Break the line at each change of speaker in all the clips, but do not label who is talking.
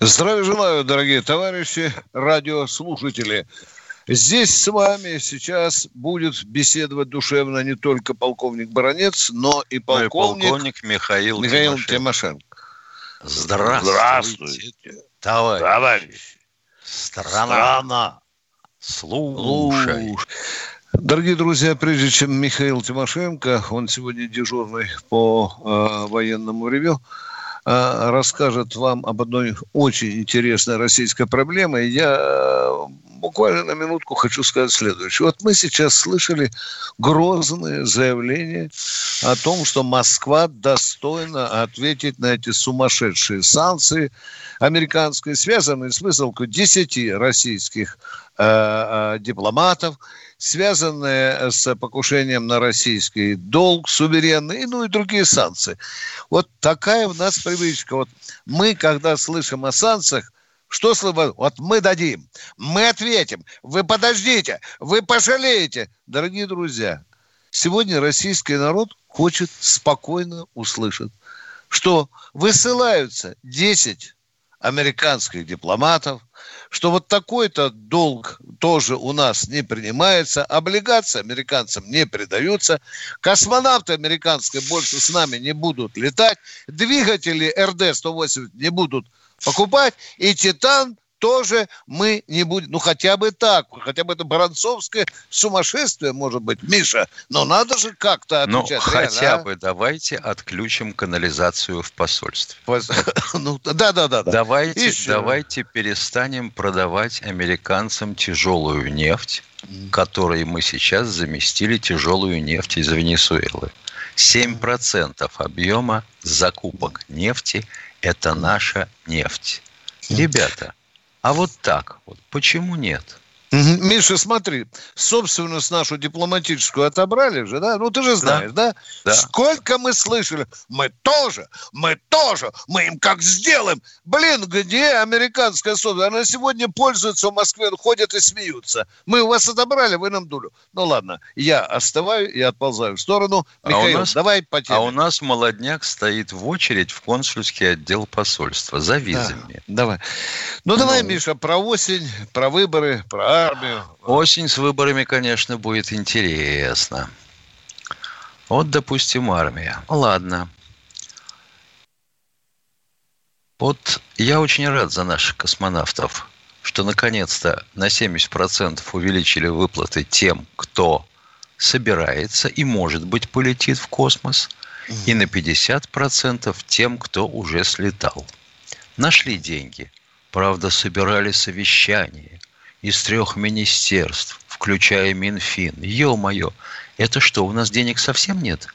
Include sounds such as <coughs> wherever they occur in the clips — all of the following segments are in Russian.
Здравия желаю, дорогие товарищи, радиослушатели. Здесь с вами сейчас будет беседовать душевно не только полковник Баранец, но и
Ну и
полковник,
полковник Михаил,
Михаил
Тимошенко.
Тимошенко.
Здравствуйте, товарищ.
товарищ.
Страна. Слушай.
Дорогие друзья, прежде чем Михаил Тимошенко, он сегодня дежурный по э, военному ревю, расскажет вам об одной очень интересной российской проблеме. Я э, буквально на минутку хочу сказать следующее. Вот мы сейчас слышали грозные заявления о том, что Москва достойна ответить на эти сумасшедшие санкции американские, связанные с высылкой 10 российских э, э, дипломатов, связанные с покушением на российский долг, суверенный, ну и другие санкции. Вот такая у нас привычка. Вот мы, когда слышим о санкциях, что слышим? Вот мы дадим, мы ответим, вы подождите, вы пожалеете. Дорогие друзья, сегодня российский народ хочет спокойно услышать, что высылаются 10 американских дипломатов, что вот такой-то долг тоже у нас не принимается, облигации американцам не придаются, космонавты американские больше с нами не будут летать, двигатели РД-180 не будут покупать, и «Титан» тоже мы не будем, ну хотя бы так, хотя бы это баранцовское сумасшествие, может быть, Миша, но надо же как-то
Ну,
отвечать.
хотя
реально, а?
бы давайте отключим канализацию в посольстве. <laughs>
Ну, да, да, да. да.
Давайте,
Еще.
давайте перестанем продавать американцам тяжелую нефть, которой мы сейчас заместили тяжелую нефть из Венесуэлы. 7% объема закупок нефти – это наша нефть. Ребята, а вот так вот, почему нет?
Миша, смотри, собственность нашу дипломатическую отобрали же, да? Ну, ты же знаешь, да?
Да.
Сколько мы слышали? Мы тоже, мы тоже, мы им как сделаем. Блин, где американская собственность? Она сегодня пользуется в Москве, ходят и смеются. Мы у вас отобрали, вы нам дулю. Ну, ладно, я остываю и отползаю в сторону.
А
Михаил,
нас-
давай по теме.
А у нас молодняк стоит в очередь в консульский отдел посольства за
Да,
визами.
давай. Ну, давай,
Ну.
Миша, про осень, про выборы, про армию.
Осень с выборами, конечно, будет интересно. Вот, допустим, армия. Ладно. Вот я очень рад за наших космонавтов, что наконец-то на 70% увеличили выплаты тем, кто собирается и, может быть, полетит в космос, и на 50% тем, кто уже слетал. Нашли деньги. Правда, собирали совещание из трех министерств, включая Минфин. Ё-моё, это что, у нас денег совсем нет?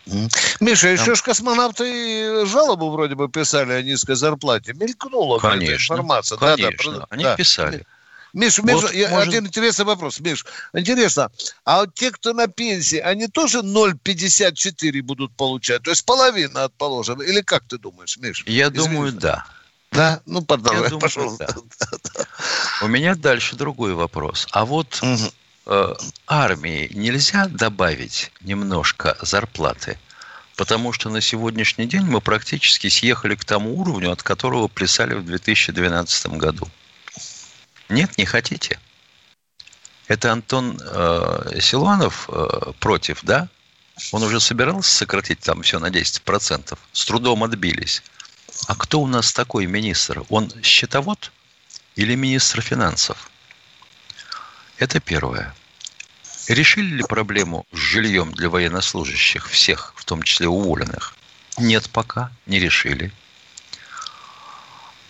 Миша, еще ж космонавты жалобу вроде бы писали о низкой зарплате. Мелькнула
Конечно,
информация.
конечно,
Да, да,
они
да.
писали.
Миш, Миш,
Вот,
я-
может-
один интересный вопрос. Миш, интересно, а вот те, кто на пенсии, они тоже 0,54 будут получать? То есть половина положенного? Или как ты думаешь, Миш?
Я
Извини.
думаю, да.
Да? Ну, продолжай,
Я <laughs> думаю,
пожалуйста.
У меня дальше другой вопрос. А вот
Мгм.
э, армии нельзя добавить немножко зарплаты? Потому что на сегодняшний день мы практически съехали к тому уровню, от которого плясали в 2012 году. Нет, не хотите? Это Антон э, Силуанов э, против, да? Он уже собирался сократить там все на 10%. С трудом отбились. А кто у нас такой министр? Он счетовод или министр финансов? Это первое. Решили ли проблему с жильем для военнослужащих, всех, в том числе уволенных? Нет пока, не решили.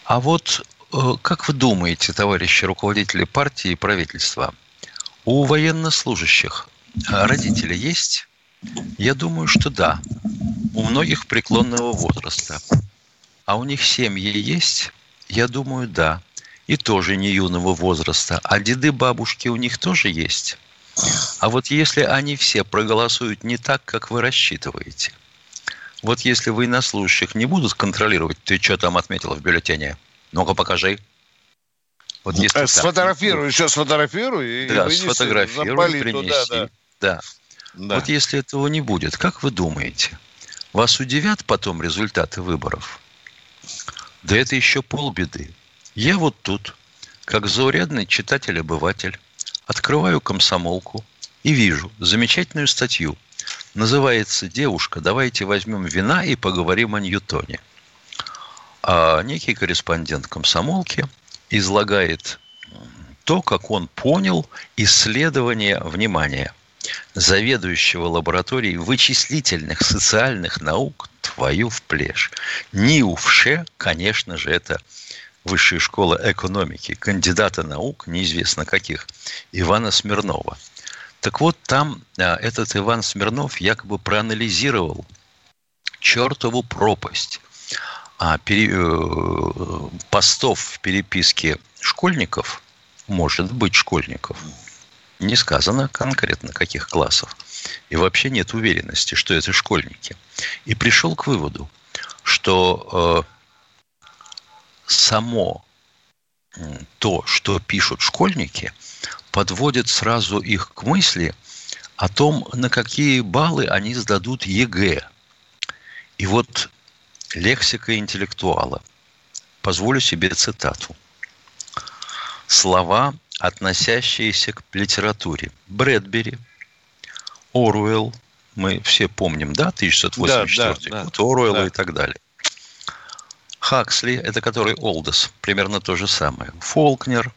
А вот э, как вы думаете, товарищи руководители партии и правительства, у военнослужащих э, родители есть? Я думаю, что да. У многих преклонного возраста. А у них семьи есть? Я думаю, да. И тоже не юного возраста. А деды, бабушки у них тоже есть. А вот если они все проголосуют не так, как вы рассчитываете, вот если военнослужащих не будут контролировать, ты что там отметила в бюллетене? Ну-ка покажи.
Вот если а, сфотографируй, еще сфотографируй.
Да, сфотографируй, принеси. Туда, да. Да. да. Вот если этого не будет, как вы думаете, вас удивят потом результаты выборов? Да это еще полбеды. Я вот тут, как заурядный читатель-обыватель, открываю комсомолку и вижу замечательную статью. Называется «Девушка, давайте возьмем вина и поговорим о Ньютоне». А некий корреспондент комсомолки излагает то, как он понял исследование, внимания заведующего лабораторией вычислительных социальных наук твою в плешь. НИУФШЕ, конечно же, это Высшая школа экономики, кандидата наук, неизвестно каких, Ивана Смирнова. Так вот, там а, этот Иван Смирнов якобы проанализировал чертову пропасть а, пере, э, постов в переписке школьников, может быть, школьников, не сказано конкретно каких классов. И вообще нет уверенности, что это школьники. И пришел к выводу, что э, само то, что пишут школьники, подводит сразу их к мысли о том, на какие баллы они сдадут ЕГЭ. И вот лексика интеллектуала. Позволю себе цитату. Слова относящиеся к литературе. Брэдбери, Оруэлл, мы все помним, да, 1984 да, да, год, да, Оруэлла да. и так далее. Хаксли, это который Олдес, примерно то же самое. Фолкнер,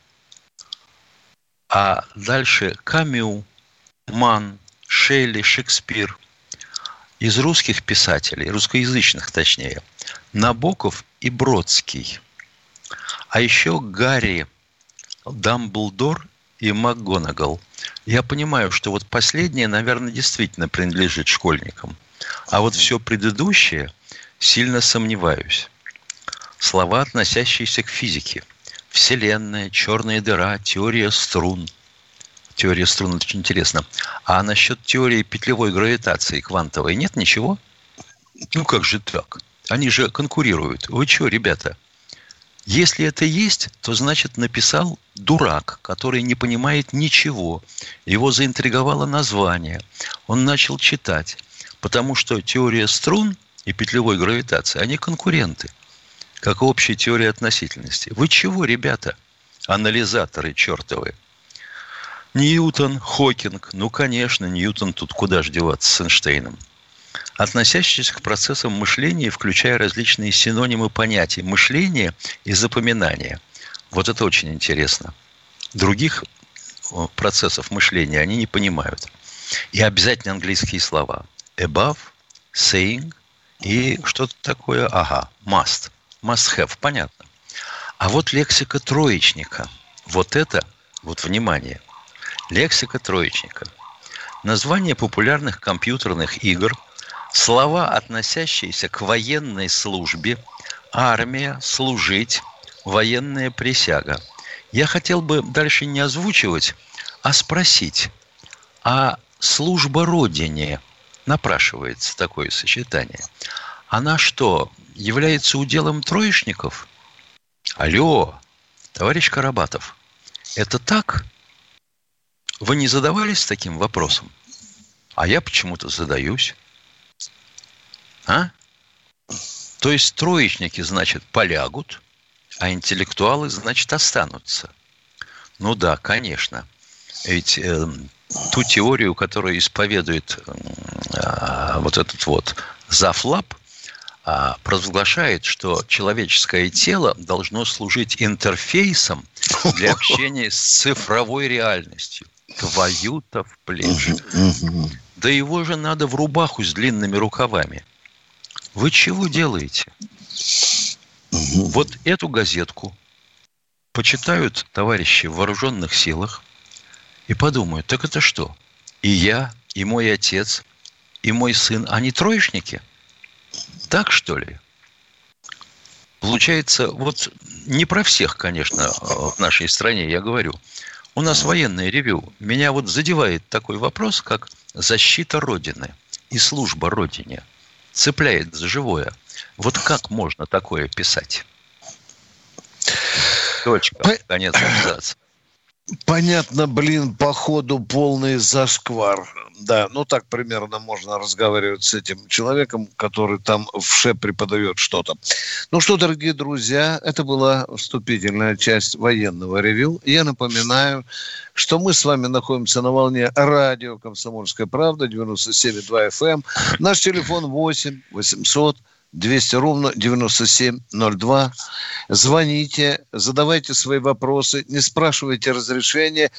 а дальше Камю, Ман, Шелли, Шекспир. Из русских писателей, русскоязычных точнее, Набоков и Бродский. А еще Гарри Дамблдор и МакГонагал. Я понимаю, что вот последнее, наверное, действительно принадлежит школьникам. А вот все предыдущее сильно сомневаюсь. Слова, относящиеся к физике. Вселенная, черная дыра, теория струн. Теория струн – очень интересно. А насчет теории петлевой гравитации квантовой нет ничего? Ну как же так? Они же конкурируют. Вы что, ребята? Если это есть, то значит написал дурак, который не понимает ничего. Его заинтриговало название. Он начал читать. Потому что теория струн и петлевой гравитации, они конкуренты. Как общая теория относительности. Вы чего, ребята? Анализаторы чертовы. Ньютон, Хокинг. Ну, конечно, Ньютон тут куда ж деваться с Эйнштейном относящиеся к процессам мышления, включая различные синонимы понятий мышления и запоминания. Вот это очень интересно. Других процессов мышления они не понимают. И обязательно английские слова. Above, saying и что-то такое, ага, must. Must have, понятно. А вот лексика троечника. Вот это, вот внимание, лексика троечника. Название популярных компьютерных игр – слова, относящиеся к военной службе, армия, служить, военная присяга. Я хотел бы дальше не озвучивать, а спросить, а служба Родине напрашивается такое сочетание. Она что, является уделом троечников? Алло, товарищ Карабатов, это так? Вы не задавались таким вопросом? А я почему-то задаюсь. А? То есть троечники, значит, полягут, а интеллектуалы, значит, останутся. Ну да, конечно. Ведь э, ту теорию, которую исповедует э, вот этот вот Зафлаб, э, провозглашает, что человеческое тело должно служить интерфейсом для <laughs> общения с цифровой реальностью. Твою-то в плечи. Да его же надо в рубаху с длинными рукавами – вы чего делаете? Угу. Вот эту газетку почитают товарищи в вооруженных силах и подумают, так это что? И я, и мой отец, и мой сын, они троечники? Так что ли? Получается, вот не про всех, конечно, в нашей стране я говорю. У нас военное ревю. Меня вот задевает такой вопрос, как защита Родины и служба Родине. Цепляет за живое. Вот как можно такое писать? Точка. Конец абзаца.
Понятно, блин, походу полный зашквар. Да, ну так примерно можно разговаривать с этим человеком, который там в ше преподает что-то. Ну что, дорогие друзья, это была вступительная часть военного ревю. Я напоминаю, что мы с вами находимся на волне радио «Комсомольская правда» 97,2 FM. Эм. Наш телефон 8 800 200 ровно 9702. Звоните, задавайте свои вопросы, не спрашивайте разрешения.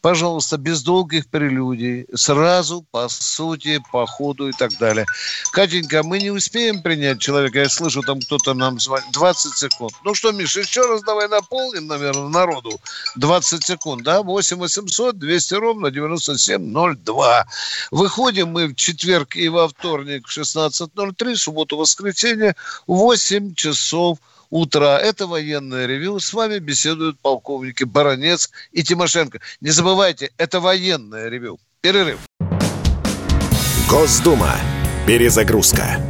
Пожалуйста, без долгих прелюдий, сразу по сути, по ходу и так далее. Катенька, мы не успеем принять человека. Я слышу, там кто-то нам звонит. 20 секунд. Ну что, Миша, еще раз давай наполним, наверное, народу. 20 секунд, да? 8 800 200 ровно 9702. Выходим мы в четверг и во вторник в 16.03, субботу, воскресенье, 8 часов утра. Это военное ревю. С вами беседуют полковники Баранец и Тимошенко. Не забывайте, это военное ревю. Перерыв.
Госдума. Перезагрузка.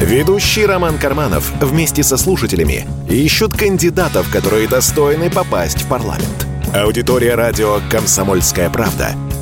Ведущий Роман Карманов вместе со слушателями ищут кандидатов, которые достойны попасть в парламент. Аудитория радио «Комсомольская правда» —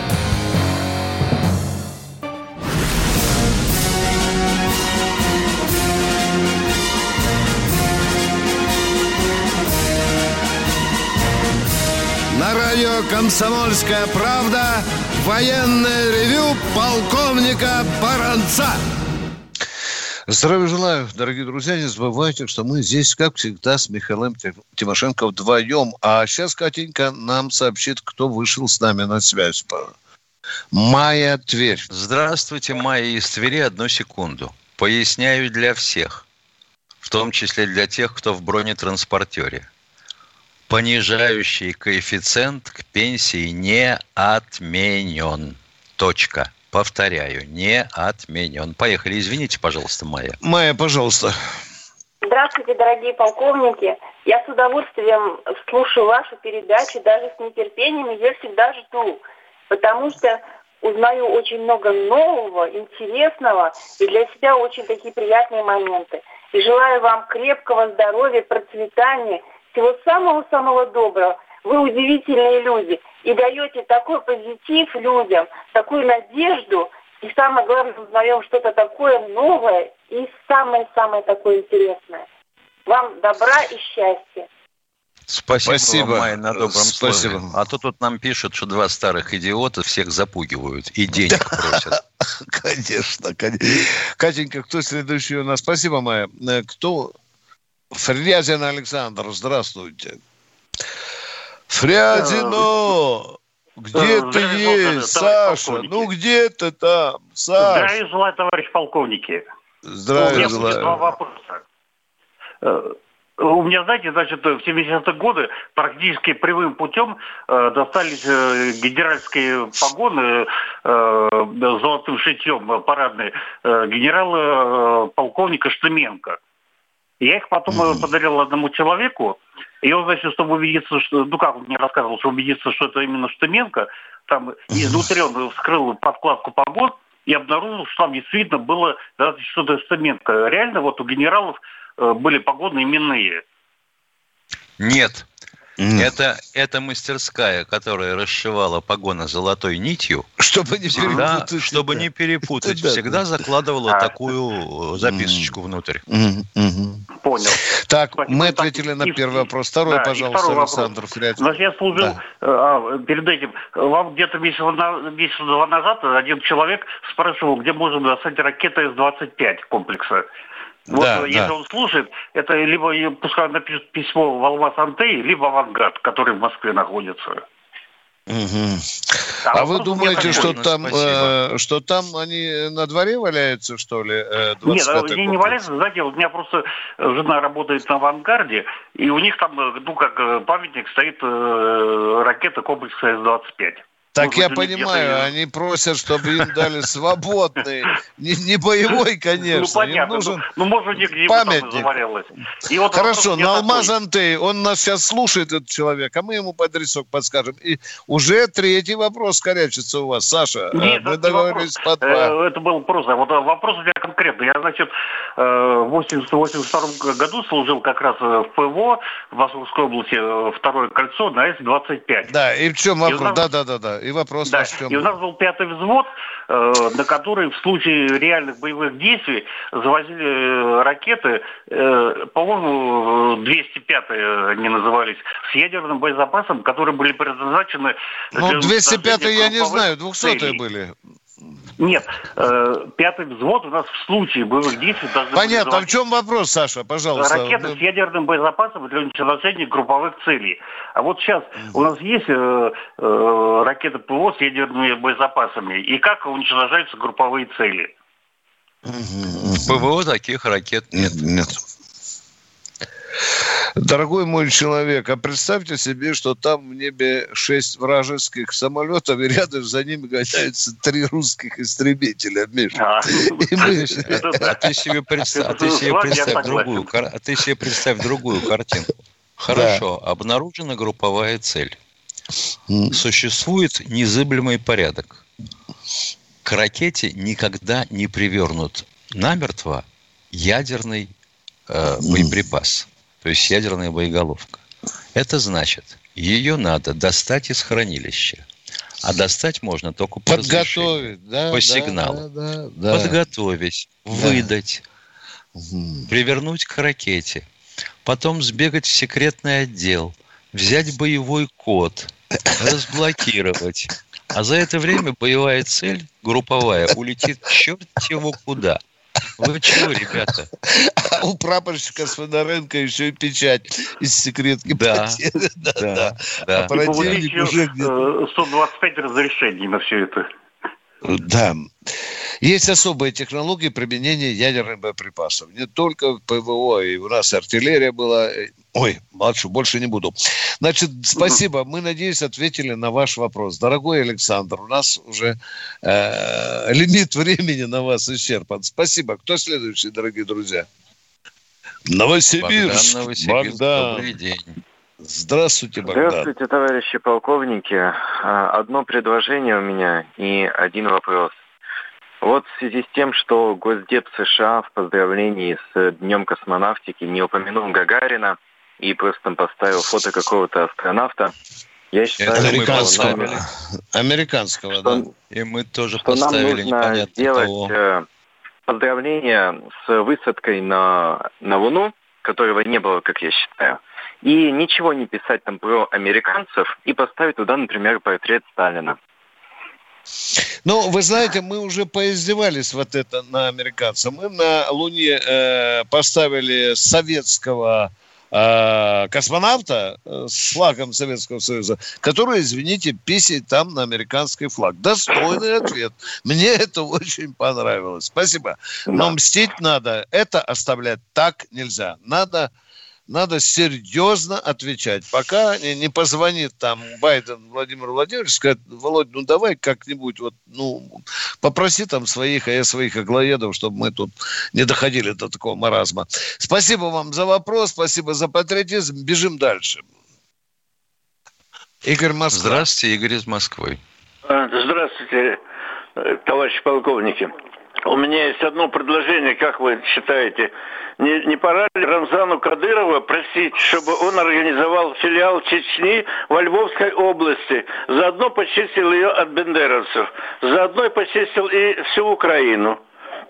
«Комсомольская правда» военное ревю полковника Баранца.
Здравия желаю, дорогие друзья. Не забывайте, что мы здесь, как всегда, с Михаилом Тимошенко вдвоем. А сейчас Катенька нам сообщит, кто вышел с нами на связь. Майя Тверь.
Здравствуйте, Майя из Твери. Одну секунду. Поясняю для всех, в том числе для тех, кто в бронетранспортере понижающий коэффициент к пенсии не отменен. Точка. Повторяю, не отменен. Поехали. Извините, пожалуйста, Майя.
Майя, пожалуйста.
Здравствуйте, дорогие полковники. Я с удовольствием слушаю вашу передачу, даже с нетерпением ее всегда жду, потому что узнаю очень много нового, интересного и для себя очень такие приятные моменты. И желаю вам крепкого здоровья, процветания всего самого-самого доброго. Вы удивительные люди и даете такой позитив людям, такую надежду, и самое главное, узнаем что-то такое новое и самое-самое такое интересное. Вам добра и счастья.
Спасибо, Спасибо. вам, Майя, на добром Спасибо. слове. А то тут нам пишут, что два старых идиота всех запугивают и денег просят. <laughs>
Конечно, конечно. Катенька, кто следующий у нас? Спасибо, Майя. Э, кто Фрязин Александр, здравствуйте. Фрязино! Где ты есть, Саша? Ну где ты там,
Саша? Здравия желаю, товарищ полковники.
Здравия желаю. У меня
два вопроса. Э, у меня, знаете, значит, в 70-е годы практически прямым путем э, достались э, генеральские погоны э, золотым шитьем парадные э, генерала э, полковника Штыменко. Я их потом mm-hmm. подарил одному человеку, и он, значит, чтобы убедиться, что, ну как он мне рассказывал, чтобы убедиться, что это именно Штыменко, там изнутри он вскрыл подкладку погон и обнаружил, что там действительно было что-то Штыменко. Реально вот у генералов э, были погоны именные.
Нет, Это, это мастерская, которая расшивала погоны золотой нитью.
Чтобы не всегда,
перепутать. Чтобы не перепутать. Всегда закладывала такую записочку внутрь.
Понял.
Так, мы ответили на первый вопрос. Второй, пожалуйста, Александр Фрядин.
Значит, я служил э, а, перед этим. Вам где-то месяца два назад один человек спрашивал, где можно достать ракеты С-25 комплекса. Вот да, если да. он слушает, это либо пускай напишет письмо в Алмаз Антей, либо Авангард, который в Москве находится.
Угу. А, а вы думаете, что там, э, что там они на дворе валяются, что ли? Э,
Нет, они не валяются. Знаете, у меня просто жена работает на авангарде, и у них там, э, ну, как э, памятник стоит э, ракета комплекса С-25.
Так я понимаю, они просят, чтобы им дали свободный, не, не боевой, конечно. Ну, понятно. Им нужен ну, ну, может, где памятник. И вот Хорошо, на Алмаз Антей, он нас сейчас слушает, этот человек, а мы ему по адресок подскажем. И уже третий вопрос корячится у вас, Саша.
Нет, мы договорились по два. Э, это был просто. Вот вопрос у меня конкретный. Я, значит, э, в 82 году служил как раз в ПВО в Московской области, э, второе кольцо на С-25.
Да, и в чем вопрос? Да-да-да. И вопрос
да. в чем? И у нас был пятый взвод, э, на который в случае реальных боевых действий завозили э, ракеты, э, по-моему, 205-е они назывались, с ядерным боезапасом, которые были предназначены...
Ну, 205-е я не знаю, 200-е были.
Нет, э, пятый взвод у нас в случае боевых действий должны
Понятно. А в чем вопрос, Саша, пожалуйста?
Ракеты с ядерным боезапасом для уничтожения групповых целей. А вот сейчас у нас есть э, э, ракеты ПВО с ядерными боезапасами. И как уничтожаются групповые цели?
ПВО таких ракет нет. Нет.
Дорогой мой человек, а представьте себе, что там в небе шесть вражеских самолетов, и рядом за ними гоняются три русских истребителя, Миша. А,
ты себе представь, другую, а ты себе представь другую картинку. Хорошо, обнаружена групповая цель. Существует незыблемый порядок. К ракете никогда не привернут намертво ядерный э, боеприпас то есть ядерная боеголовка. Это значит, ее надо достать из хранилища. А достать можно только по Подготовить, да, по да, сигналу. Да, да, да. Подготовить, да. выдать, угу. привернуть к ракете. Потом сбегать в секретный отдел, взять боевой код, разблокировать. А за это время боевая цель, групповая, улетит черт его куда – вы чего, ребята?
А <laughs> у прапорщика Свинаренко еще и печать из секретки
да, Да, да, да. А противник уже где-то... 125 разрешений на все это.
Да. Есть особые технологии применения ядерных боеприпасов. Не только ПВО, и у нас артиллерия была. Ой, молчу, больше не буду. Значит, спасибо. Мы, надеюсь, ответили на ваш вопрос. Дорогой Александр, у нас уже э, лимит времени на вас исчерпан. Спасибо. Кто следующий, дорогие друзья? Новосибирск. Богдан, Новосибирск. Богдан. Добрый день. Здравствуйте,
Богдан. Здравствуйте, товарищи полковники. А, одно предложение у меня и один вопрос. Вот в связи с тем, что Госдеп США в поздравлении с Днем космонавтики не упомянул Гагарина и просто поставил фото какого-то астронавта,
я считаю, Это американского, нам, американского что, да.
И мы тоже что поставили нам нужно сделать того. Э, поздравление с высадкой на, на Луну, которого не было, как я считаю, и ничего не писать там про американцев и поставить туда, например, портрет Сталина.
Ну, вы знаете, мы уже поиздевались вот это на американцев. Мы на Луне э, поставили советского э, космонавта э, с флагом Советского Союза, который, извините, писает там на американский флаг. Достойный ответ. Мне это очень понравилось. Спасибо. Но мстить надо. Это оставлять так нельзя. Надо надо серьезно отвечать. Пока не, не позвонит там Байден Владимир Владимирович, скажет, Володь, ну давай как-нибудь вот, ну, попроси там своих, а я своих аглоедов, чтобы мы тут не доходили до такого маразма. Спасибо вам за вопрос, спасибо за патриотизм. Бежим дальше.
Игорь Москва. Здравствуйте, Игорь из Москвы.
А, здравствуйте, товарищи полковники. У меня есть одно предложение, как вы считаете, не, не пора ли Рамзану Кадырова просить, чтобы он организовал филиал Чечни во Львовской области, заодно почистил ее от бендеровцев, заодно и почистил и всю Украину.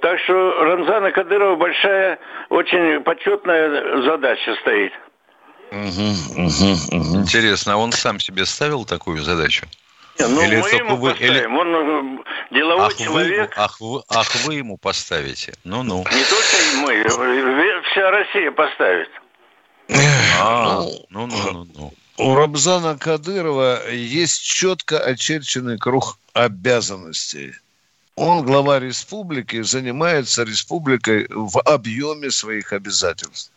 Так что Рамзана Кадырова большая, очень почетная задача стоит.
Угу, угу, угу. Интересно, а он сам себе ставил такую задачу?
Не, ну или мы ему вы. Или... Он э, деловой ах, человек.
Вы, ах, вы, ах, вы ему поставите. Ну-ну.
Не только мы, вся Россия поставит.
А, ну-ну-ну-ну. У Рамзана Кадырова есть четко очерченный круг обязанностей. Он глава республики, занимается республикой в объеме своих обязательств.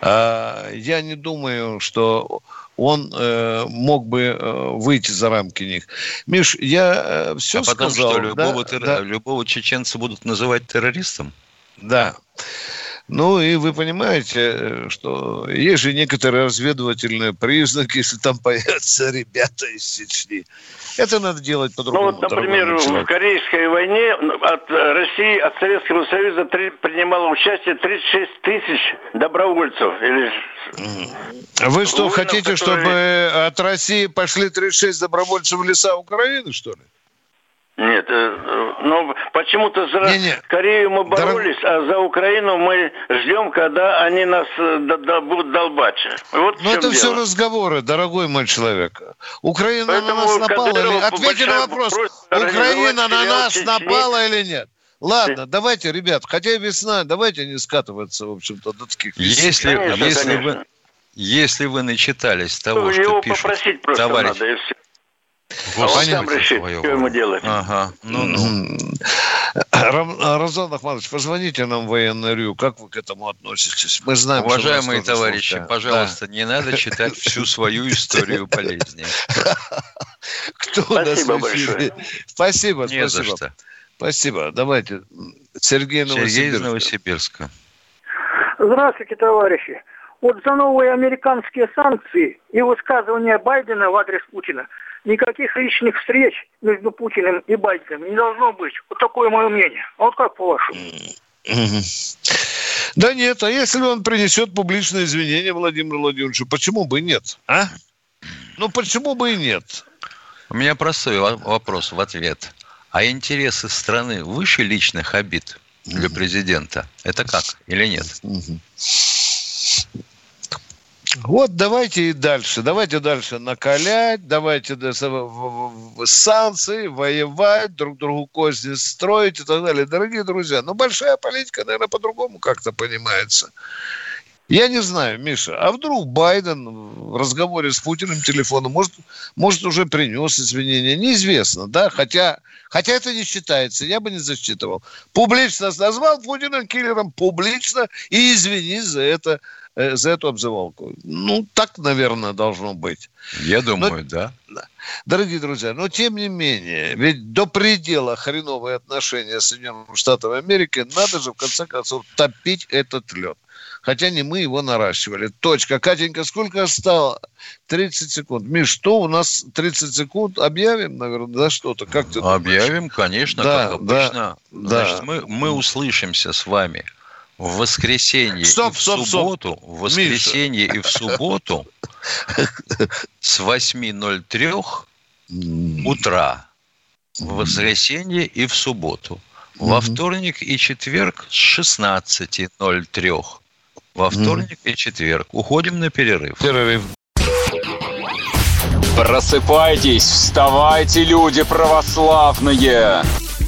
А, я не думаю, что он э, мог бы э, выйти за рамки них. Миш, я э, все а
потом
сказал.
что, любого, да, терр... да. любого чеченца будут называть террористом?
Да. Ну и вы понимаете, что есть же некоторые разведывательные признаки, если там появятся <laughs> ребята из Чечни. Это надо делать по-другому.
Ну вот, например, в Корейской войне от России, от Советского Союза принимало участие 36 тысяч добровольцев. Или...
Вы что, воинов, хотите, которые... чтобы от России пошли 36 добровольцев в леса Украины, что ли?
Нет, э, ну почему-то за не, не. Корею мы боролись, Дорог... а за Украину мы ждем, когда они нас э, будут долбать.
Вот ну это дело. все разговоры, дорогой мой человек. Украина Поэтому на нас напала или... Ответьте на вопрос. Украина на нас Чечни. напала или нет? Ладно, давайте, ребят, хотя весна, давайте не скатываться, в общем-то, до таких
если, конечно, если конечно. вы если вы начитались того, ну, что пишут товарищ, надо,
а он сам решит, что ему делать. Ага,
ну-ну. Рамзан Ахмадович, позвоните нам в военный РЮ, как вы к этому относитесь? Мы знаем,
Уважаемые товарищи, слушаем. пожалуйста, да. не надо читать всю свою историю болезни. <laughs>
Кто спасибо большое. Спасибо, не спасибо. За что. Спасибо. Давайте. Сергей Новосибирск. Сергей из
Новосибирска.
Здравствуйте, товарищи. Вот за новые американские санкции и высказывания Байдена в адрес Путина – никаких личных встреч между Путиным и Байденом не должно быть. Вот такое мое мнение. А вот как по-вашему?
Да нет, а если он принесет публичное извинение Владимиру Владимировичу, почему бы и нет? А? Ну, почему бы и нет?
У меня простой вопрос в ответ. А интересы страны выше личных обид для президента? Это как или нет?
Вот давайте и дальше. Давайте дальше накалять, давайте санкции, воевать, друг другу козни строить и так далее. Дорогие друзья, но большая политика, наверное, по-другому как-то понимается. Я не знаю, Миша, а вдруг Байден в разговоре с Путиным телефоном, может, может уже принес извинения, неизвестно, да, хотя, хотя это не считается, я бы не засчитывал. Публично назвал Путина киллером, публично и извини за это за эту обзывалку. Ну, так, наверное, должно быть.
Я думаю, но, да.
Дорогие друзья, но тем не менее, ведь до предела хреновые отношения с Соединенными Штатами Америки надо же, в конце концов, топить этот лед. Хотя не мы его наращивали. Точка. Катенька, сколько осталось? 30 секунд. Миш, что у нас 30 секунд? Объявим, наверное, да, что-то? Как ты
Объявим, думаешь? конечно, да, как обычно. Да, Значит, да. Мы, мы услышимся с вами в воскресенье стоп, и в стоп, субботу, стоп. в воскресенье Миша. и в субботу с 8.03 утра. В воскресенье и в субботу. Во вторник и четверг с 16.03. Во вторник и четверг. Уходим на перерыв. Перерыв.
Просыпайтесь, вставайте, люди православные!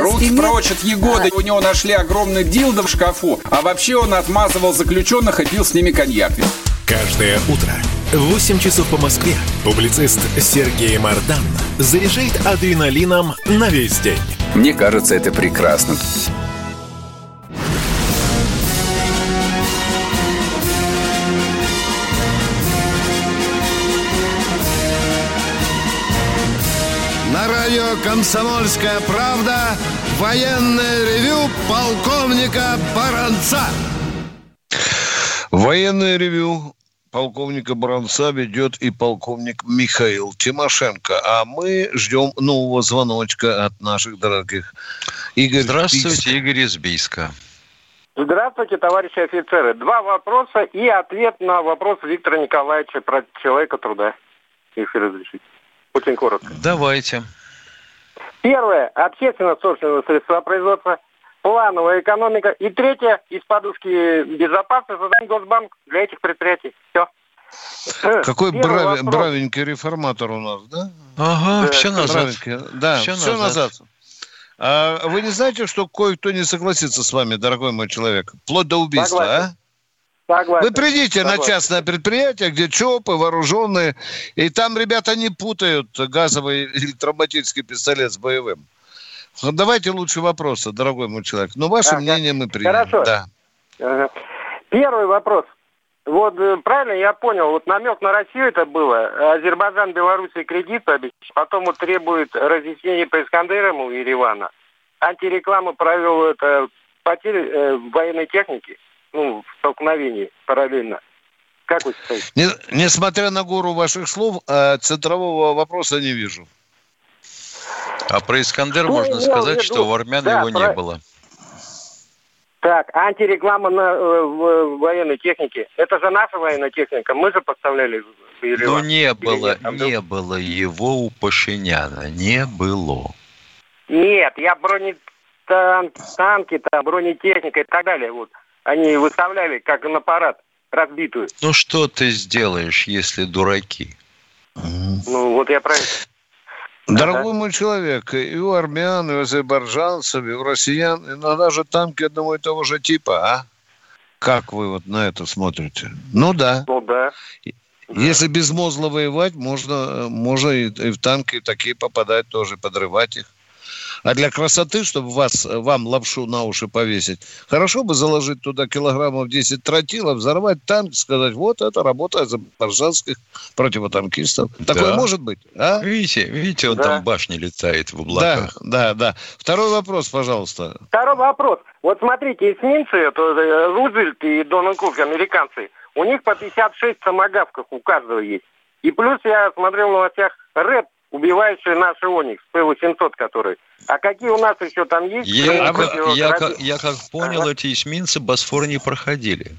Руки прочь от Егоды. У него нашли огромный дилдо в шкафу. А вообще он отмазывал заключенных и пил с ними коньяк.
Каждое утро в 8 часов по Москве публицист Сергей Мардан заряжает адреналином на весь день.
Мне кажется, это прекрасно.
«Комсомольская правда» военное ревю полковника Баранца.
Военное ревю полковника Баранца ведет и полковник Михаил Тимошенко. А мы ждем нового звоночка от наших дорогих
Игорь Здравствуйте, Бийск. Игорь из Бийска.
Здравствуйте, товарищи офицеры. Два вопроса и ответ на вопрос Виктора Николаевича про человека труда, если разрешите. Очень коротко.
Давайте.
Первое. Общественно собственное средства производства. Плановая экономика. И третье. Из подушки безопасности создаем Госбанк для этих предприятий. Все.
Какой брав... бравенький реформатор у нас, да?
Ага, да, все назад.
Да, все, все назад. назад. А вы не знаете, что кое-кто не согласится с вами, дорогой мой человек? Вплоть до убийства, Согласен. а? Согласен. Вы придите Согласен. на частное предприятие, где ЧОПы, вооруженные, и там ребята не путают газовый или травматический пистолет с боевым. Давайте лучше вопросы, дорогой мой человек. Но ваше ага. мнение мы примем.
Хорошо. Да. Первый вопрос. Вот э, правильно я понял, вот намек на Россию это было. Азербайджан Белоруссии кредит обещал, потом вот требует разъяснений по Искандерову и Еревана. Антиреклама провел это потери э, военной техники, ну, в столкновении параллельно. Как вы считаете?
Не, несмотря на гору ваших слов, э, центрового вопроса не вижу.
А про Искандер ну, можно сказать, что у армян да, его про... не было.
Так, антиреклама на э, в, военной технике. Это же наша военная техника. Мы же поставляли
в Ну, не было, не было его у Пашиняна. Не было.
Нет, я бронетанки, танки, там, бронетехника и так далее. Вот. Они выставляли как на парад разбитую.
Ну, что ты сделаешь, если дураки?
Ну, вот я правильно...
Дорогой мой человек, и у армян, и у азербайджанцев, и у россиян иногда же танки одного и того же типа, а? Как вы вот на это смотрите? Ну да.
Ну да.
Если безмозгло воевать, можно, можно и, и в танки такие попадать тоже, подрывать их. А для красоты, чтобы вас, вам лапшу на уши повесить, хорошо бы заложить туда килограммов 10 тротила, взорвать танк, сказать, вот это работа азербайджанских противотанкистов. Да. Такое может быть, а?
Видите, видите, он да. там башни летает в облаках.
Да, да, да. Второй вопрос, пожалуйста.
Второй вопрос. Вот смотрите, эсминцы, это э, Рузвельт и Дональд Кук, американцы, у них по 56 самогавков у каждого есть. И плюс я смотрел в новостях рэп убивающие наши Оникс, П-800 который. А какие у нас еще там есть?
Я, я, я, как, я как понял, ага. эти эсминцы Босфор не проходили.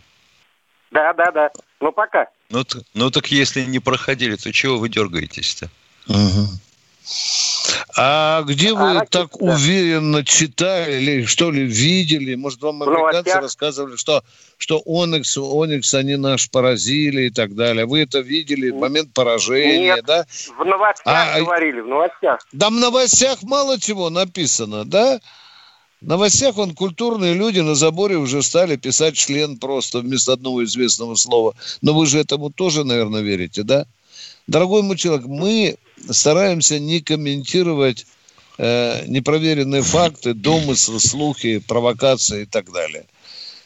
Да, да, да. Ну, пока.
Ну, ну так если не проходили, то чего вы дергаетесь-то?
Угу. А где вы а, так да. уверенно читали, что ли, видели? Может, вам американцы ну, рассказывали, что, что Оникс, Оникс, они наш поразили и так далее. Вы это видели момент поражения,
Нет,
да?
в новостях а, говорили, в новостях.
Да в новостях мало чего написано, да? В новостях он культурные люди на заборе уже стали писать член просто вместо одного известного слова. Но вы же этому тоже, наверное, верите, да? Дорогой мой человек, мы стараемся не комментировать э, непроверенные факты, домыслы, слухи, провокации и так далее.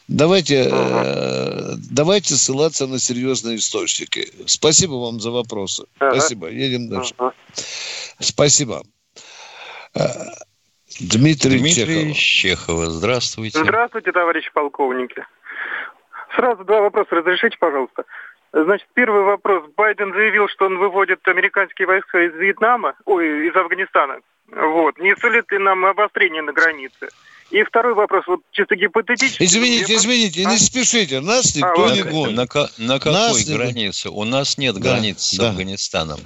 Давайте, э, давайте ссылаться на серьезные источники. Спасибо вам за вопросы. Ага. Спасибо. Едем дальше. Ага. Спасибо. Э, Дмитрий,
Дмитрий Чехов. Чехова. Здравствуйте.
Здравствуйте, товарищи полковники. Сразу два вопроса разрешите, пожалуйста. Значит, первый вопрос. Байден заявил, что он выводит американские войска из Вьетнама, ой, из Афганистана. Вот. Не сулит ли нам обострение на границе? И второй вопрос, вот чисто гипотетически.
Извините, извините, а? не спешите, нас никто а, не гонит.
На, на какой нас границе? У нас нет да, границ с да. Афганистаном.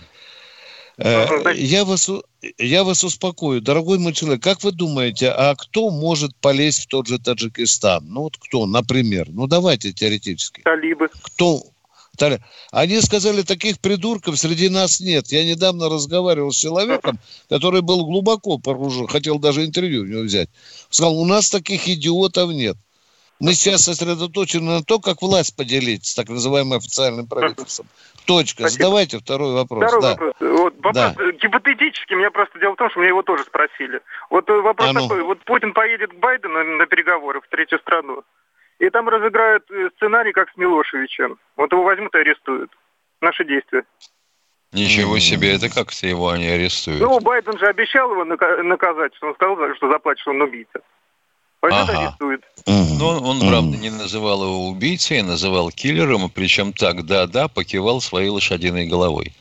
Э, я вас, я вас успокою. Дорогой мой человек, как вы думаете, а кто может полезть в тот же Таджикистан? Ну вот кто, например? Ну давайте теоретически.
Талибы.
Кто? Они сказали, таких придурков среди нас нет. Я недавно разговаривал с человеком, который был глубоко погружен, хотел даже интервью у него взять. Сказал, у нас таких идиотов нет. Мы сейчас сосредоточены на том, как власть поделить с так называемым официальным правительством. Точка. Спасибо. Задавайте второй вопрос.
Второй да. вопрос. Вот, вопрос да. гипотетически, меня просто дело в том, что меня его тоже спросили. Вот э, вопрос а ну. такой. Вот Путин поедет к Байдену на переговоры в третью страну. И там разыграют э, сценарий, как с Милошевичем. Вот его возьмут и арестуют. Наши действия.
Ничего себе, это как-то его они арестуют?
Ну, Байден же обещал его наказать, что он сказал, что заплатит, что он убийца. Возьмут ага. арестуют.
Но он, он, правда, не называл его убийцей, а называл киллером, причем так, да-да, покивал своей лошадиной головой.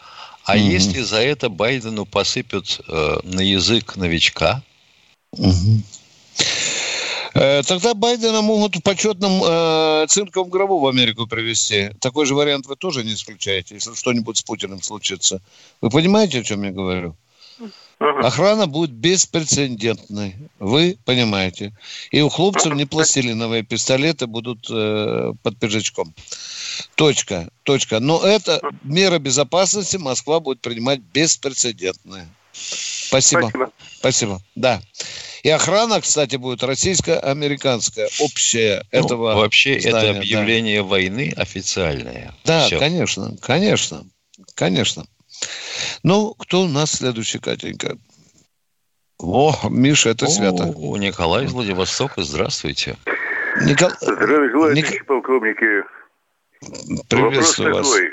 А mm если за это Байдену посыпят э, на язык новичка?
mm Э, тогда Байдена могут в почетном э, цинковом гробу в Америку привезти. Такой же вариант вы тоже не исключаете, если что-нибудь с Путиным случится. Вы понимаете, о чем я говорю? Охрана будет беспрецедентной. Вы понимаете. И у хлопцев не пластилиновые пистолеты будут э, под пиджачком. Точка. Точка. Но это мера безопасности Москва будет принимать беспрецедентные. Спасибо. Спасибо. Спасибо. Да. И охрана, кстати, будет российско-американская, общая ну, этого
Вообще здания, это объявление да. войны официальное.
Да, Все. конечно, конечно, конечно. Ну, кто у нас следующий, Катенька? О, Миша, это О, свято.
О, Николай из Владивостока, здравствуйте.
Никол... Здравия желаю, Ник... полковники.
Приветствую Вопрос вас. такой.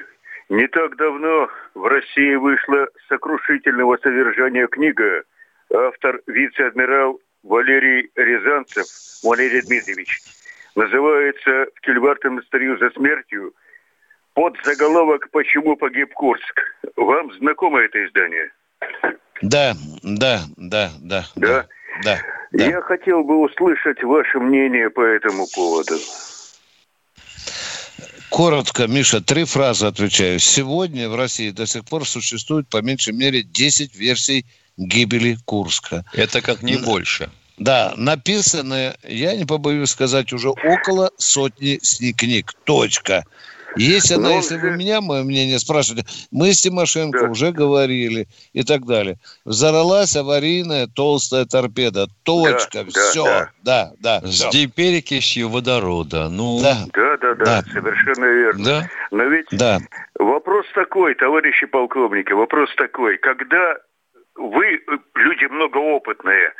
Не так давно в России вышла сокрушительного содержания книга автор вице-адмирал Валерий Рязанцев, Валерий Дмитриевич. Называется «В кельвартом стрию за смертью» под заголовок «Почему погиб Курск». Вам знакомо это издание?
Да, да, да, да.
Да? Да. да. Я хотел бы услышать ваше мнение по этому поводу.
Коротко, Миша, три фразы отвечаю. Сегодня в России до сих пор существует по меньшей мере 10 версий гибели Курска.
Это как не больше.
Да, написаны, я не побоюсь сказать, уже около сотни книг. Точка. Есть она, Но... если вы меня, мое мнение, спрашиваете, мы с Тимошенко да. уже говорили и так далее. Взорвалась аварийная толстая торпеда. Точка. Да, все. Да, да. да,
да С диперекисью водорода. Ну...
Да. да, да, да, да. Совершенно верно. Да? Но ведь да. вопрос такой, товарищи полковники, вопрос такой. Когда вы, люди многоопытные,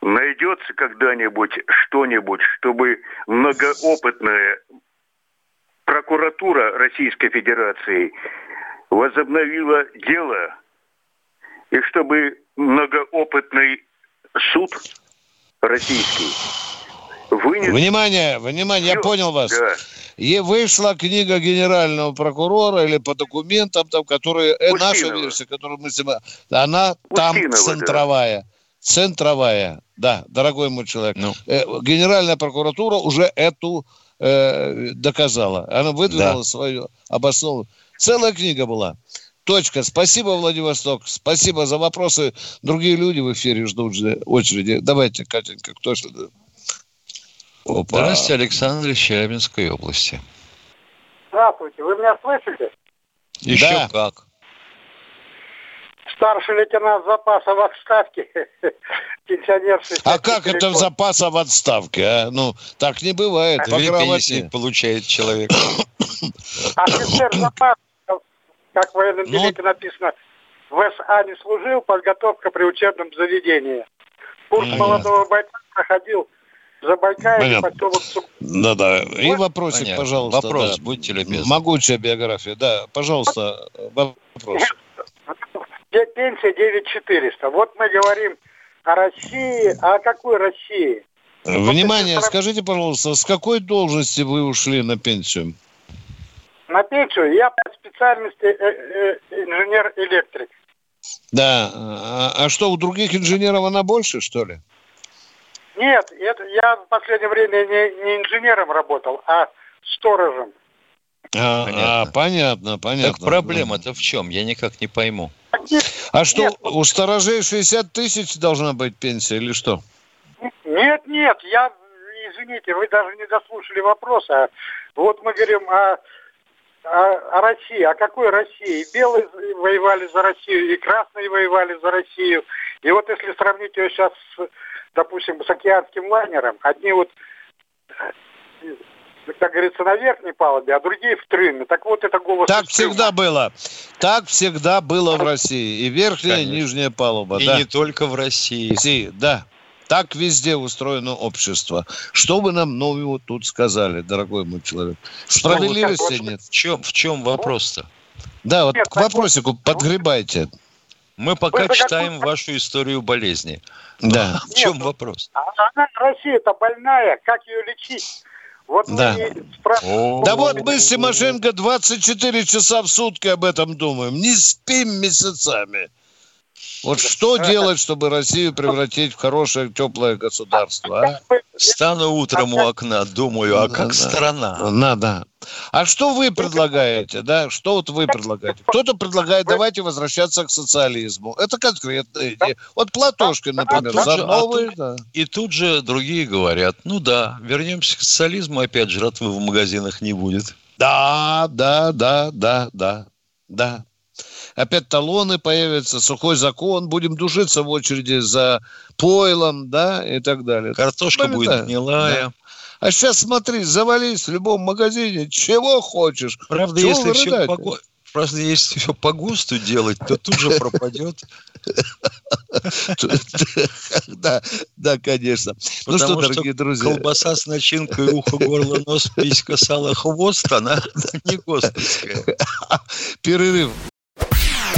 найдется когда-нибудь что-нибудь, чтобы многоопытная прокуратура Российской Федерации возобновила дело, и чтобы многоопытный суд российский
вынес... Внимание, внимание, я понял вас. Да. И вышла книга генерального прокурора или по документам, там, которые, э, наша версия, которую мы себе, она Устинова, там центровая. Да. Центровая, да, дорогой мой человек. Ну. Э, Генеральная прокуратура уже эту э, доказала. Она выдвинула да. свою обоснованную. Целая книга была. Точка. Спасибо, Владивосток. Спасибо за вопросы. Другие люди в эфире ждут очереди. Давайте, Катенька, кто что
Опа. Здравствуйте, Александр из Челябинской области.
Здравствуйте, вы меня слышите?
Еще да. как.
Старший лейтенант запаса в отставке. <laughs> Пенсионер
А как это в запаса в отставке? А? Ну, так не бывает.
Две пенсии получает человек. <coughs>
Офицер запаса, как в военном ну, билете написано, в СА не служил, подготовка при учебном заведении. Курс молодого бойца проходил Забайкалье, поселок
Да-да. И вопросик, Понятно. пожалуйста.
Вопрос,
да.
будьте любезны.
Могучая биография. Да, пожалуйста, вопрос.
Пенсия 9400. Вот мы говорим о России. А о какой России?
Внимание, вот скажите, пожалуйста, с какой должности вы ушли на пенсию?
На пенсию я по специальности э, э, инженер-электрик.
Да. А, а что, у других инженеров она больше, что ли?
Нет, это я в последнее время не, не инженером работал, а сторожем.
А, понятно, а, понятно. понятно.
Так проблема-то в чем? Я никак не пойму.
А что, нет. у сторожей 60 тысяч должна быть пенсия или что?
Нет, нет, я, извините, вы даже не дослушали вопроса. Вот мы говорим о, о, о России. О какой России? И белые воевали за Россию, и красные воевали за Россию. И вот если сравнить ее сейчас с допустим, с океанским лайнером, одни вот как говорится, на верхней палубе, а другие в трюме. Так вот это голос...
Так всегда было. Так всегда было в России. И верхняя, Конечно. и нижняя палуба.
И
да.
не только в России.
России. Да. Так везде устроено общество. Что вы нам нового тут сказали, дорогой мой человек? Справедливости нет.
В чем, в чем вопрос-то?
Да, вот нет, к вопросику подгребайте.
Мы пока Вы читаем какую... вашу историю болезни. Да. <laughs> В чем Нет, вопрос?
Она Россия-то больная, как ее лечить?
Вот да. Спрашиваем. Да вот мы с Тимошенко 24 часа в сутки об этом думаем. Не спим месяцами. Вот что делать, чтобы Россию превратить в хорошее, теплое государство? А?
Стану утром у окна, думаю, а как страна?
Надо. А что вы предлагаете, да? Что вот вы предлагаете? Кто-то предлагает, давайте возвращаться к социализму. Это конкретная идея. Вот Платошкин, например,
тут
за
же- а
новый,
тут-
да.
И тут же другие говорят, ну да, вернемся к социализму, опять жратвы в магазинах не будет.
Да, да, да, да, да, да. Опять талоны появятся, сухой закон, будем душиться в очереди за пойлом, да, и так далее.
Картошка будет гнилая.
Да. А сейчас смотри, завались в любом магазине, чего хочешь.
Правда,
Чего
если все по, Просто если все по ГОСТу делать, то тут же пропадет.
Да, да, конечно. Ну что, дорогие друзья,
колбаса с начинкой ухо, горло, нос, писька, сало, хвост, она <laughs> не ГОСТовская.
перерыв.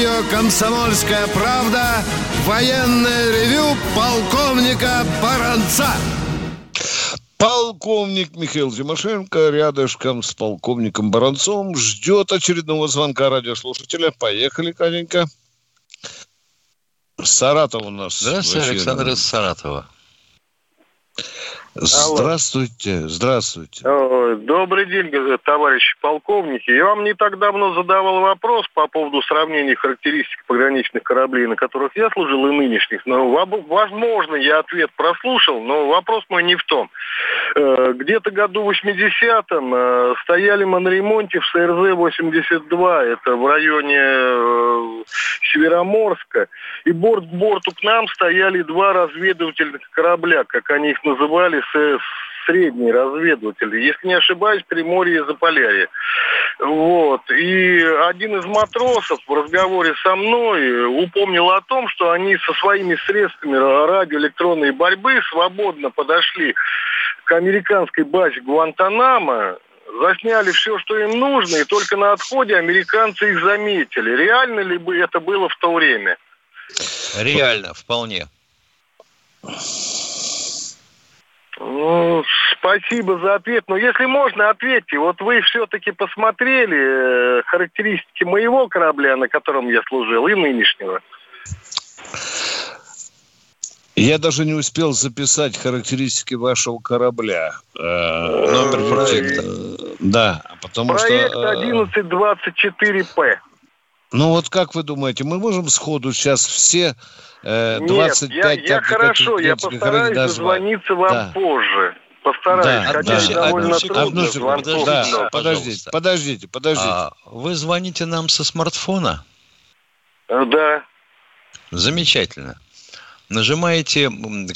Радио «Комсомольская правда» военное ревю полковника Баранца.
Полковник Михаил Тимошенко рядышком с полковником Баранцом ждет очередного звонка радиослушателя. Поехали, Катенька. Саратов у нас.
Здравствуйте. Александр из Саратова.
Здравствуйте, здравствуйте.
Э, Добрый день, товарищи полковники. Я вам не так давно задавал вопрос по поводу сравнения характеристик пограничных кораблей, на которых я служил, и нынешних. Но, возможно, я ответ прослушал, но вопрос мой не в том. Э, Где-то году в 80-м э, стояли мы на ремонте в СРЗ-82, это в районе Североморска, и борт к борту к нам стояли два разведывательных корабля, как они их называли, с- средние разведыватели. Если не ошибаюсь, Приморье и Заполярье. Вот. И один из матросов в разговоре со мной упомнил о том, что они со своими средствами радиоэлектронной борьбы свободно подошли к американской базе Гуантанамо, засняли все, что им нужно, и только на отходе американцы их заметили. Реально ли бы это было в то время?
Реально, вполне.
Ну, спасибо за ответ. Но если можно, ответьте. Вот вы все-таки посмотрели э, характеристики моего корабля, на котором я служил, и нынешнего.
Я даже не успел записать характеристики вашего корабля. Э, номер проекта. Да, потому
Проект
что... э,
1124П.
Ну вот как вы думаете, мы можем сходу сейчас все э, 25
Нет, я, я хорошо, я постараюсь дозвониться вам
Да.
позже. Постараюсь,
Да,
хотя
да.
довольно
Одну
трудно.
секунду,
звонков
да, подождите, подождите, подождите.
А вы звоните нам со смартфона?
Э, Да.
Замечательно. Нажимаете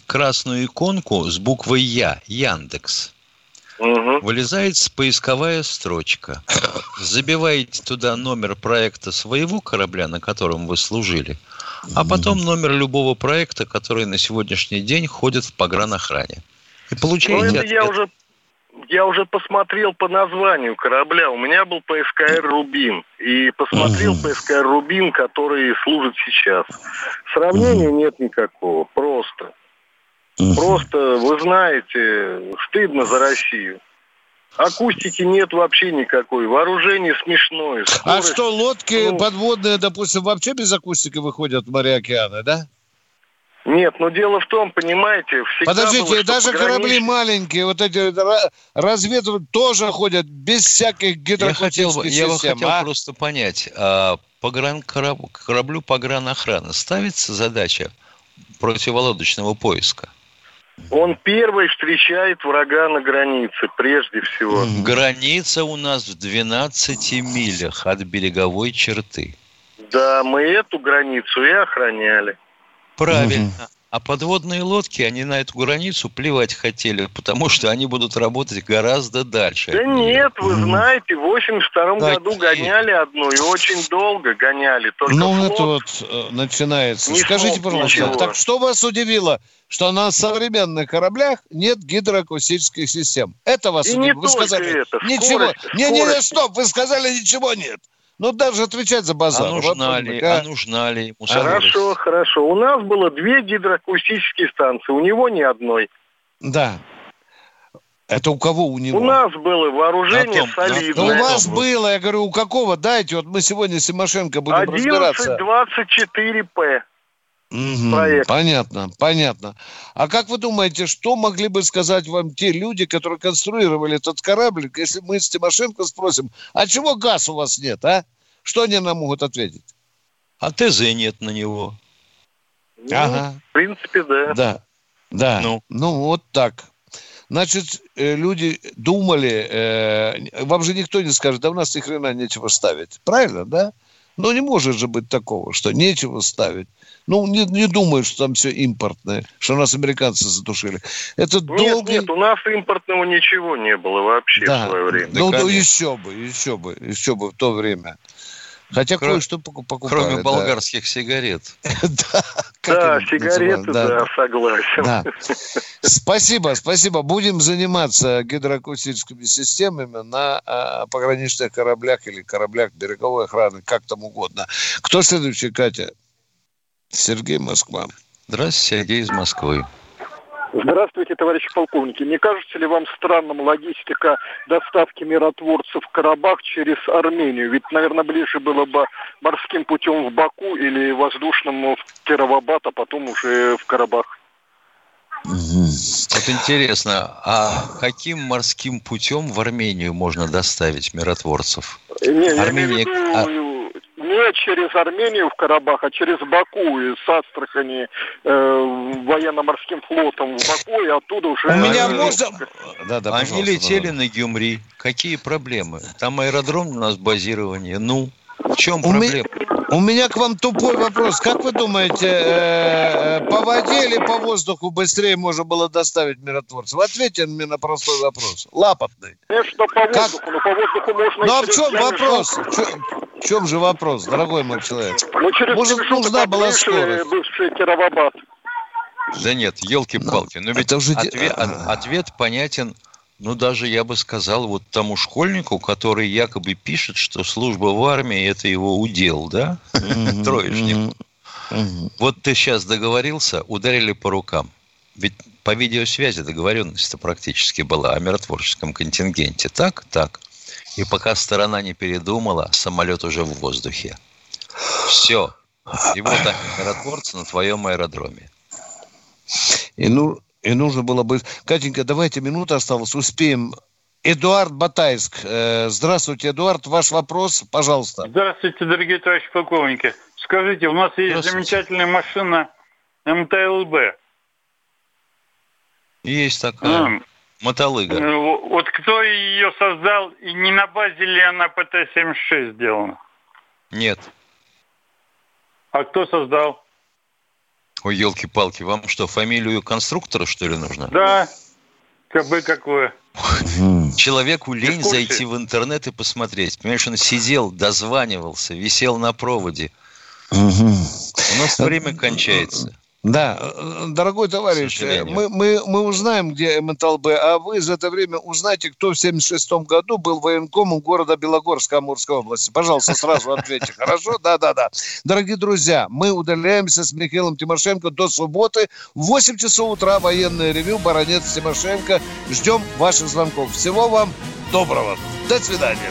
красную иконку с буквой Я, Яндекс. Вылезает поисковая строчка. Забиваете туда номер проекта своего корабля, на котором вы служили, а потом номер любого проекта, который на сегодняшний день ходит в погранохране. И
Ну,
получаете
это я уже, я уже посмотрел по названию корабля. У меня был ПСКР «Рубин». И посмотрел ПСКР «Рубин», который служит сейчас. Сравнения нет никакого. Просто. Просто, вы знаете, стыдно за Россию. Акустики нет вообще никакой. Вооружение смешное.
А
скорость-
что, лодки
ну,
подводные, допустим, вообще без акустики выходят в море океаны, да?
Нет, но дело в том, понимаете, всегда
Подождите,
было,
и даже корабли
пограничники-
маленькие, вот эти ра- разведывают, тоже ходят без всяких
Я хотел бы,
гидроакустических
я бы
систем,
хотел
а?
просто понять, а погран, кораб- кораблю погранохраны ставится задача противолодочного поиска?
Он первый встречает врага на границе, прежде всего.
Граница у нас в 12 милях от береговой черты.
Да, мы эту границу и охраняли.
Правильно. А подводные лодки, они на эту границу плевать хотели, потому что они будут работать гораздо дальше.
Да нет, вы знаете, в 82 году гоняли одну и очень долго гоняли. Только
ну,
флот
это вот э, начинается.
не
Скажите, пожалуйста,
ничего.
так что вас удивило, что на современных кораблях нет гидроакустических систем? Это вас
И не
удивило? Вы
только
сказали,
это,
ничего.
скорость,
Не, не, не, стоп, вы сказали, ничего нет. Ну, даже отвечать за базар.
А нужна ли, а нужна ли ему?
Хорошо, хорошо. У нас было две гидроакустические станции, у него ни одной.
Да. Это у кого у него?
У нас было вооружение
том-
солидное.
Ну, у вас было, я говорю, у какого? Дайте, вот мы сегодня с Тимошенко будем разбираться.
1124П. Проект.
Понятно, понятно. А как вы думаете, что могли бы сказать вам те люди, которые конструировали этот корабль, если мы с Тимошенко спросим, а чего газ у вас нет, а? Что они нам могут ответить?
А ТЗ нет на него.
Ну,
Ага.
В принципе, да.
Да, да.
Ну.
Ну, вот так. Значит, э, люди думали, э, вам же никто не скажет, да у нас ни хрена нечего ставить. Правильно, да? Но не может же быть такого, что нечего ставить. Ну, не, не думаю, что там все импортное, что нас американцы задушили. Это
Нет,
долгий...
нет, у нас импортного ничего не было вообще в свое время.
Ну, ну, еще бы, еще бы, еще бы в то время. Хотя
Кро-
кое-что поку- покупали.
Кроме
да.
болгарских сигарет. <laughs>
Как
Да, сигареты, да, согласен.
Да. <laughs> Спасибо, спасибо. Будем заниматься гидроакустическими системами на а, пограничных кораблях или кораблях береговой охраны, как там угодно. Кто следующий, Катя? Сергей Москва.
Здравствуйте, Сергей из Москвы.
Здравствуйте, товарищи полковники. Не кажется ли вам странным логистика доставки миротворцев в Карабах через Армению? Ведь, наверное, ближе было бы морским путем в Баку или воздушным в Кировабад, а потом уже в Карабах.
Вот интересно, а каким морским путем в Армению можно доставить миротворцев?
Не, я имею в
Армения-
виду не через Армению в Карабах, а через Баку и с Астрахани э, военно-морским флотом в Баку и оттуда уже...
У меня
Они-
можно... Да, да,
Они летели
пожалуйста.
на Гюмри. Какие проблемы? Там аэродром у нас базирование. Ну, в чем
У
проблема?
У меня к вам тупой вопрос. Как вы думаете, э, э, по воде или по воздуху быстрее можно было доставить миротворцев? Ответьте мне на простой вопрос. Лапотный.
Конечно, по воздуху, но по воздуху можно...
Ну а в чем вопрос? В чем, в чем же вопрос, дорогой мой человек?
Ну, через
Может, нужна была
бывший-
скорость?
Бывший Кировабад.
Да нет, елки-палки. Но ведь
это уже
ответ, от- ответ понятен, ну даже я бы сказал, вот тому школьнику, который якобы пишет, что служба в армии это его удел, да? <laughs> Троечник. Вот ты сейчас договорился, ударили по рукам. Ведь по видеосвязи договоренность-то практически была о миротворческом контингенте. Так? Так. И пока сторона не передумала, самолет уже в воздухе. Все. И вот они, миротворцы на твоем аэродроме.
И, ну, и нужно было бы... Катенька, давайте, минута осталась, успеем. Эдуард Батайск. Э, здравствуйте, Эдуард, ваш вопрос, пожалуйста.
Здравствуйте, дорогие товарищи полковники. Скажите, у нас есть замечательная машина МТЛБ.
Есть такая.
М,
Мотолыга.
э, Вот кто ее создал, и не на базе ли она ПТ-76 сделана?
Нет.
А кто создал?
Ой, елки-палки, вам что, фамилию конструктора, что ли, нужно?
Да, КБ какое.
Человеку лень зайти в интернет и посмотреть. Понимаешь, он сидел, дозванивался, висел на проводе. У нас время кончается.
Да, дорогой товарищ, мы, мы, мы узнаем, где МТЛБ, а вы за это время узнайте, кто в 76 году был военкомом города Белогорска Амурской области. Пожалуйста, сразу ответьте. Хорошо? Да, да, да. Дорогие друзья, мы удаляемся с Михаилом Тимошенко до субботы. В 8 часов утра военное ревю «Баронец Тимошенко». Ждем ваших звонков. Всего вам доброго. До свидания.